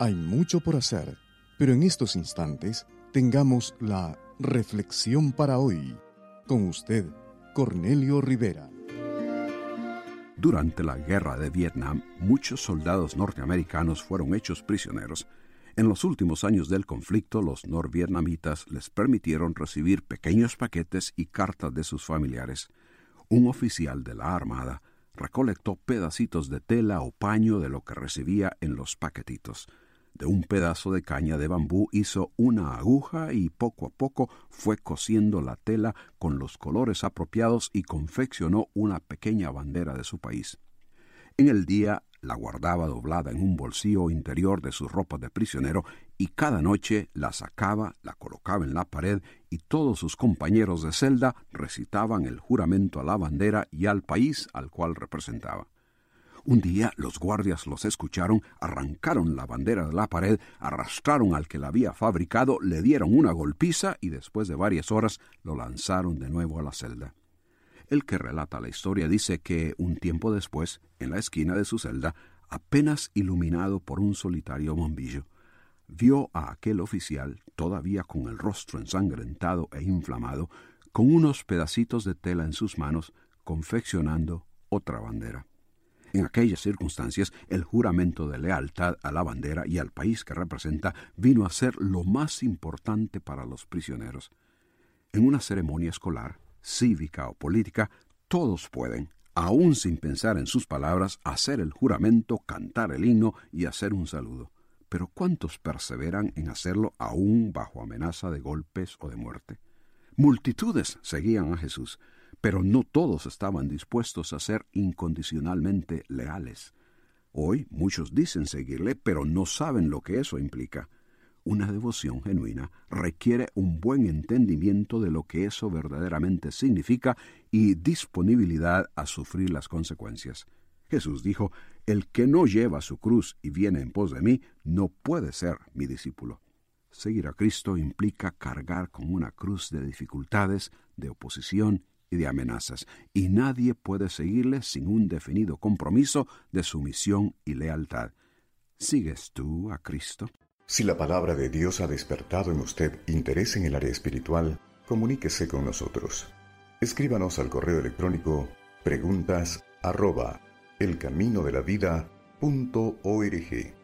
Hay mucho por hacer, pero en estos instantes tengamos la reflexión para hoy. Con usted, Cornelio Rivera. Durante la guerra de Vietnam, muchos soldados norteamericanos fueron hechos prisioneros. En los últimos años del conflicto, los norvietnamitas les permitieron recibir pequeños paquetes y cartas de sus familiares. Un oficial de la Armada recolectó pedacitos de tela o paño de lo que recibía en los paquetitos. De un pedazo de caña de bambú hizo una aguja y poco a poco fue cosiendo la tela con los colores apropiados y confeccionó una pequeña bandera de su país. En el día la guardaba doblada en un bolsillo interior de su ropa de prisionero y cada noche la sacaba, la colocaba en la pared y todos sus compañeros de celda recitaban el juramento a la bandera y al país al cual representaba. Un día los guardias los escucharon, arrancaron la bandera de la pared, arrastraron al que la había fabricado, le dieron una golpiza y después de varias horas lo lanzaron de nuevo a la celda. El que relata la historia dice que un tiempo después, en la esquina de su celda, apenas iluminado por un solitario bombillo, vio a aquel oficial, todavía con el rostro ensangrentado e inflamado, con unos pedacitos de tela en sus manos, confeccionando otra bandera. En aquellas circunstancias, el juramento de lealtad a la bandera y al país que representa vino a ser lo más importante para los prisioneros. En una ceremonia escolar, cívica o política, todos pueden, aun sin pensar en sus palabras, hacer el juramento, cantar el himno y hacer un saludo. Pero ¿cuántos perseveran en hacerlo aún bajo amenaza de golpes o de muerte? Multitudes seguían a Jesús, pero no todos estaban dispuestos a ser incondicionalmente leales. Hoy muchos dicen seguirle, pero no saben lo que eso implica. Una devoción genuina requiere un buen entendimiento de lo que eso verdaderamente significa y disponibilidad a sufrir las consecuencias. Jesús dijo, El que no lleva su cruz y viene en pos de mí, no puede ser mi discípulo. Seguir a Cristo implica cargar con una cruz de dificultades, de oposición de amenazas, y nadie puede seguirle sin un definido compromiso de sumisión y lealtad. ¿Sigues tú a Cristo? Si la palabra de Dios ha despertado en usted interés en el área espiritual, comuníquese con nosotros. Escríbanos al correo electrónico preguntas arroba elcaminodelavida.org.